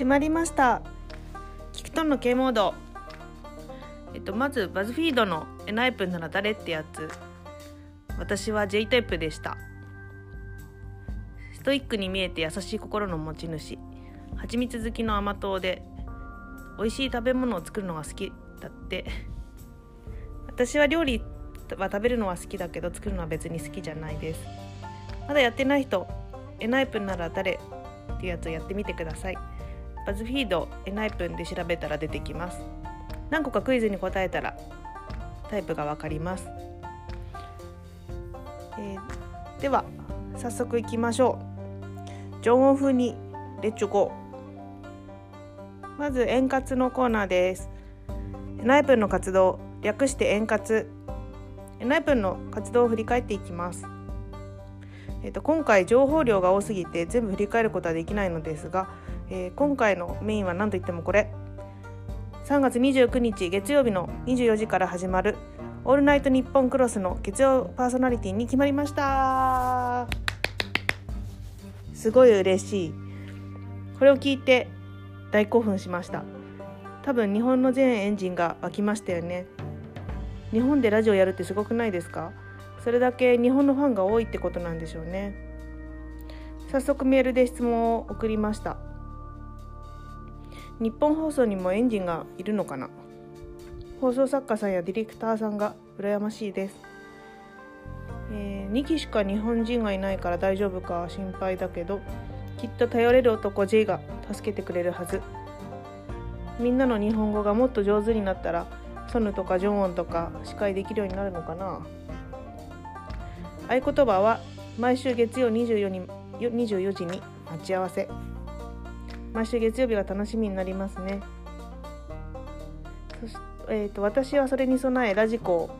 始まりました。キクトンの K モード。えっとまずバズフィードのエナイプなら誰ってやつ。私は J タイプでした。ストイックに見えて優しい心の持ち主。蜂蜜好きの甘党で美味しい食べ物を作るのが好きだって。私は料理は食べるのは好きだけど作るのは別に好きじゃないです。まだやってない人エナイプなら誰っていうやつをやってみてください。バズフィードエナイプンで調べたら出てきます。何個かクイズに答えたらタイプがわかります、えー、では早速いきましょう。常温風にレッチョゴーまず円滑のコーナーです。エナイプンの活動略して円滑。エナイプンの活動を振り返っていきます。えーと、今回情報量が多すぎて全部振り返ることはできないのですが、えー、今回のメインは何といってもこれ。3月29日月曜日の24時から始まる「オールナイトニッポンクロス」の月曜パーソナリティに決まりました。すごい嬉しい。これを聞いて大興奮しました。多分日本の全エンジンが湧きましたよね。日本でラジオやるってすごくないですか？それだけ日本のファンが多いってことなんでしょうね。早速メールで質問を送りました。日本放送にもエンジンがいるのかな？放送作家さんやディレクターさんが羨ましいです、えー、2期しか日本人がいないから大丈夫か心配だけどきっと頼れる男 J が助けてくれるはず。みんなの日本語がもっと上手になったらソヌとかジョンオンとか司会できるようになるのかな？合言葉は毎週月曜24に24時に待ち合わせ。毎週月曜日が楽しみになりますね。そし、えーと、私はそれに備えラジコを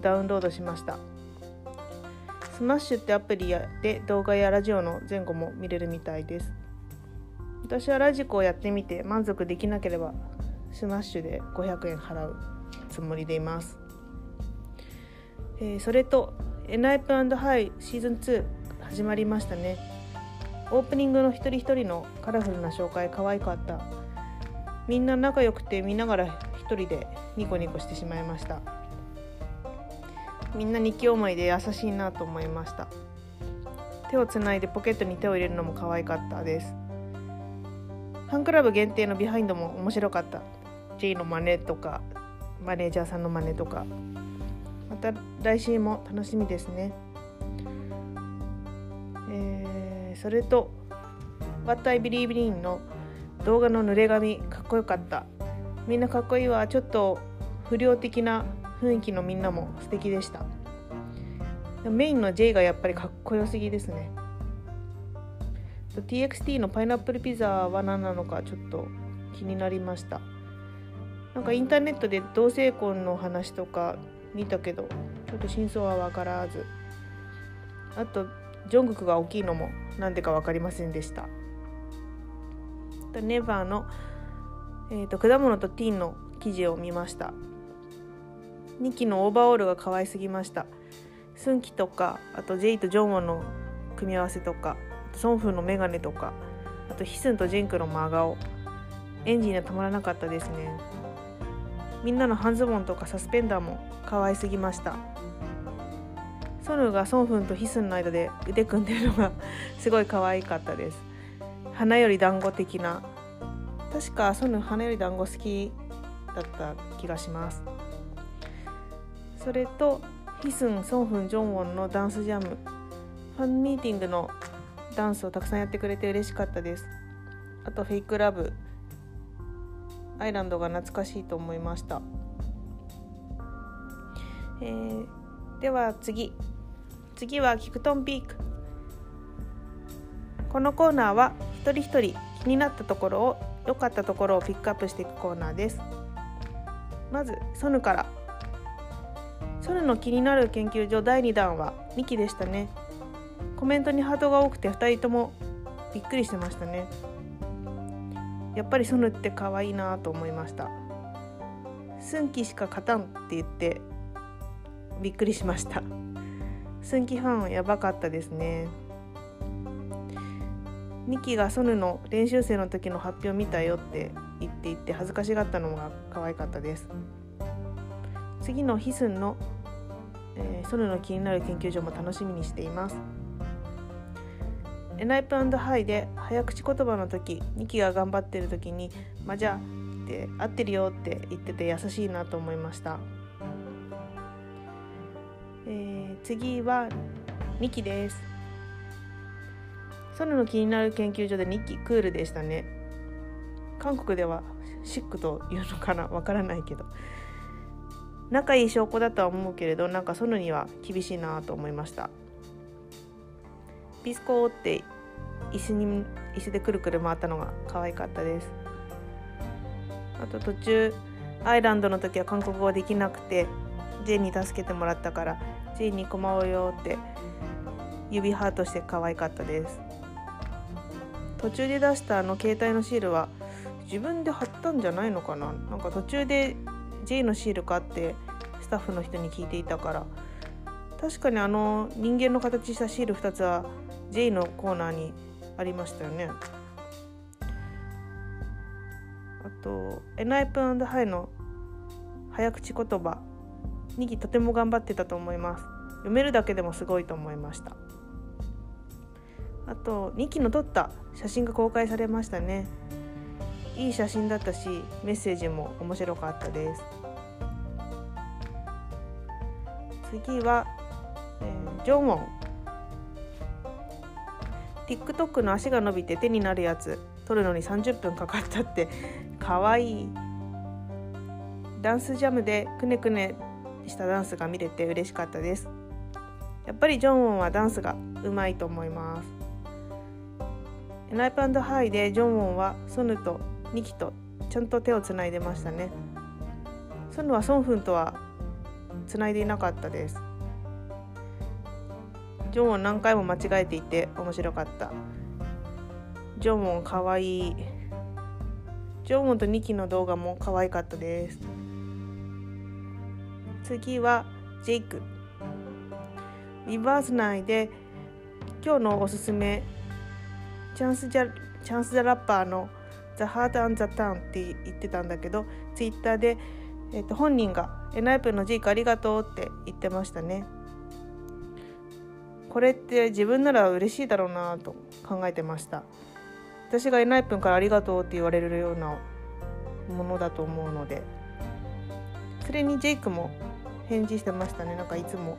ダウンロードしました。スマッシュってアプリで動画やラジオの前後も見れるみたいです。私は radiko をやってみて満足できなければスマッシュで500円払うつもりでいます、えー、それと ENHYPEN&HI シーズン2始まりましたね。オープニングの一人一人のカラフルな紹介可愛かった。みんな仲良くて見ながら一人でニコニコしてしまいました。みんな日記思いで優しいなと思いました。手をつないでポケットに手を入れるのも可愛かったです。ファンクラブ限定のビハインドも面白かった。J の真似とかマネージャーさんの真似とか。また来週も楽しみですね。それと「What I Believe In」の動画の濡れ髪かっこよかった。みんなかっこいいわ。ちょっと不良的な雰囲気のみんなも素敵でした。メインの J がやっぱりかっこよすぎですね。TXT のパイナップルピザは何なのかちょっと気になりました。なんかインターネットで同性婚の話とか見たけどちょっと真相は分からず。あとジョングクが大きいのも何でか分かりませんでした。ネバーの、えーと、果物とティーンの記事を見ました。2期のオーバーオールが可愛すぎました。スンキとかあとジェイとジョンウォンの組み合わせとかソンフンのメガネとかあとヒスンとジェンクの真顔。エンジンがたまらなかったですね。みんなの半ズボンとかサスペンダーも可愛すぎました。ソヌがソンフンとヒスンの間で腕組んでるのが すごい可愛かったです。花より団子的な。確かソヌ花より団子好きだった気がします。それとヒスン、ソンフン、ジョンウォンのダンスジャム。ファンミーティングのダンスをたくさんやってくれて嬉しかったです。あとフェイクラブ。アイランドが懐かしいと思いました、えー、では次。次はキクトンピーク。このコーナーは一人一人気になったところを良かったところをピックアップしていくコーナーです。まずソヌから。ソヌの気になる研究所第2弾は2期でしたね。コメントにハートが多くて2人ともびっくりしてましたね。やっぱりソヌって可愛いなと思いました。スンキしか勝たんって言ってびっくりしました。スンキファンやばかったですね。ニキがソヌの練習生の時の発表見たよって言っていて恥ずかしがったのが可愛かったです。次のヒスンの、えー、ソヌの気になる研究所も楽しみにしています。エナイプハイで早口言葉の時ニキが頑張ってる時に「まあ、じゃあ」って合ってるよって言ってて優しいなと思いました、えー、次はニキです。ソヌの気になる研究所で2期クールでしたね。韓国ではシックというのかな？わからないけど。仲いい証拠だとは思うけれどなんかソヌには厳しいなと思いました。ピスコって椅子に椅子でくるくる回ったのが可愛かったです。あと途中アイランドの時は韓国語できなくてジェイに助けてもらったからジェイにこまおうよって指ハートして可愛かったです。途中で出したあの携帯のシールは自分で貼ったんじゃないのかな？なんか途中で J のシールかってスタッフの人に聞いていたから。確かにあの人間の形したシール2つは J のコーナーにありましたよね。あとエナイプハイの早口言葉。2期とても頑張ってたと思います。読めるだけでもすごいと思いました。あと2期の撮った写真が公開されましたね。いい写真だったしメッセージも面白かったです。次は、えー、ジョンウォン。TikTok の足が伸びて手になるやつ撮るのに30分かかったってかわいい。ダンスジャムでくねくねしたダンスが見れて嬉しかったです。やっぱりジョンウォンはダンスがうまいと思います。ライプハイでジョンウォンはソヌとニキとちゃんと手をつないでましたね。ソヌはソンフンとはつないでいなかったです。ジョンウォン何回も間違えていて面白かった。ジョンウォンかわいい。ジョンウォンとニキの動画も可愛かったです。次はジェイク。リバース内で今日のおすすめチャンスジャチャンス・ザ・ラッパーの「ザ・ハート・アン・ザ・タウン」って言ってたんだけどツイッターで、えー、と本人が「エナイプのジークありがとう」って言ってましたね。これって自分なら嬉しいだろうなと考えてました私がエナイプンからありがとうって言われるようなものだと思うのでそれにジェイクも返事してましたねなんかいつも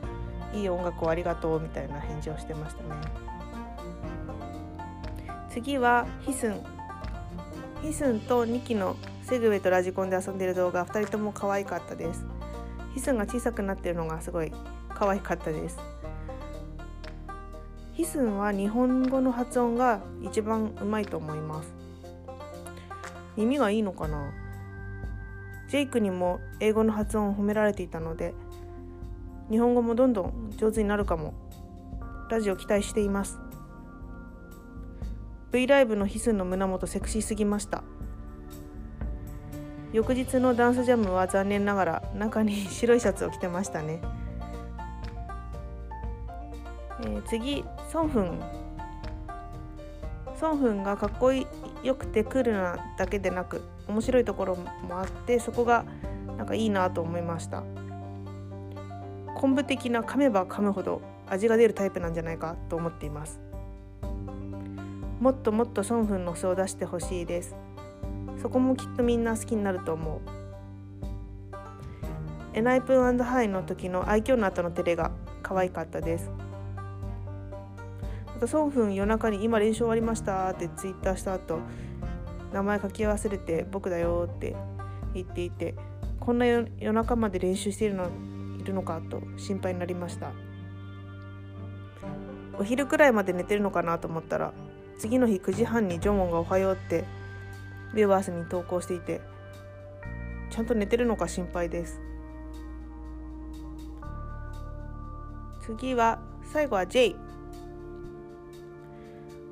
いい音楽をありがとうみたいな返事をしてましたね。次はヒスン。ヒスンと2機のセグウェイとラジコンで遊んでる動画。2人とも可愛かったです。ヒスンが小さくなってるのがすごい可愛かったです。ヒスンは日本語の発音が一番うまいと思います。耳がいいのかな？ジェイクにも英語の発音を褒められていたので日本語もどんどん上手になるかも。ラジオ期待しています。V ライブのヒスンの胸元セクシーすぎました。翌日のダンスジャムは残念ながら中に白いシャツを着てましたね、えー、次ソンフン。ソンフンがかっこよくてクールなだけでなく面白いところもあってそこがなんかいいなと思いました。昆布的な噛めば噛むほど味が出るタイプなんじゃないかと思っています。もっともっとソンフンの素を出してほしいです。そこもきっとみんな好きになると思う。エナイプンハイの時の愛嬌の後のテレが可愛かったです。あとソンフン夜中に今練習終わりましたってツイッターした後名前書き忘れて僕だよって言っていてこんな夜中まで練習しているのいるのかと心配になりました。お昼くらいまで寝てるのかなと思ったら次の日9時半にジョンウォンが「おはよう」ってビューバースに投稿していてちゃんと寝てるのか心配です。次は最後は J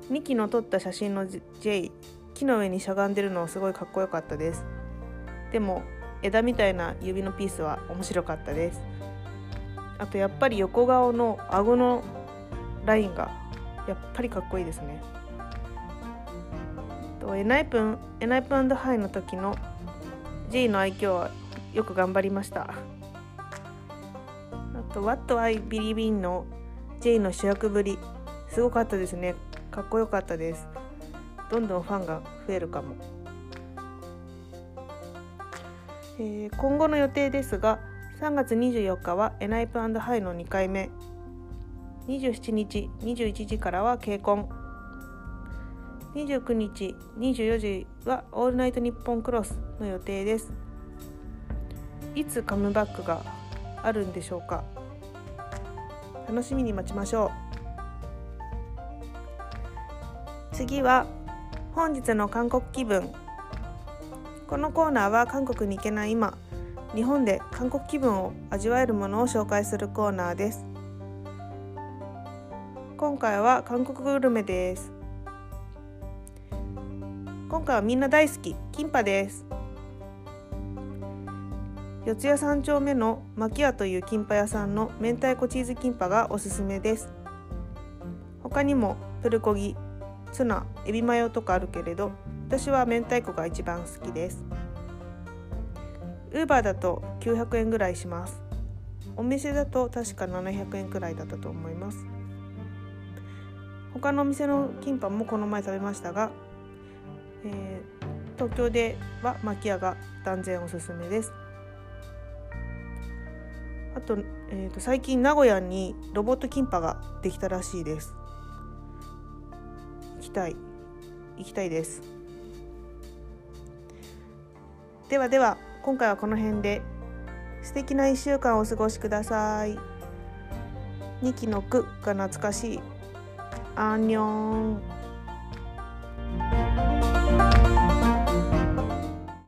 2機の撮った写真の J 木の上にしゃがんでるのすごいかっこよかったです。でも枝みたいな指のピースは面白かったです。あとやっぱり横顔の顎のラインがやっぱりかっこいいですね。とエナイプンエナイプンハイの時の J の愛嬌はよく頑張りました。あと What I Believe in の J の主役ぶりすごかったですね。かっこよかったです。どんどんファンが増えるかも、えー、今後の予定ですが3月24日はエナイプハイの2回目。27日21時からは k コン29日24時はオールナイトニッポンクロスの予定です。いつカムバックがあるんでしょうか？楽しみに待ちましょう。次は本日の韓国気分。このコーナーは韓国に行けない今。日本で韓国気分を味わえるものを紹介するコーナーです。今回は韓国グルメです。今回はみんな大好きキンパです。四谷三丁目のマキアというキンパ屋さんの明太子チーズキンパがおすすめです。他にもプルコギツナエビマヨとかあるけれど私は明太子が一番好きです。ウーバーだと900円ぐらいします。お店だと確か700円くらいだったと思います。他のお店のキンパもこの前食べましたがえー、東京ではマキアが断然おすすめです。あと,、えーと、最近名古屋にロボットキンパができたらしいです。行きたい。行きたいです。ではでは今回はこの辺で。素敵な1週間をお過ごしください。2期の句が懐かしい。アンニョン。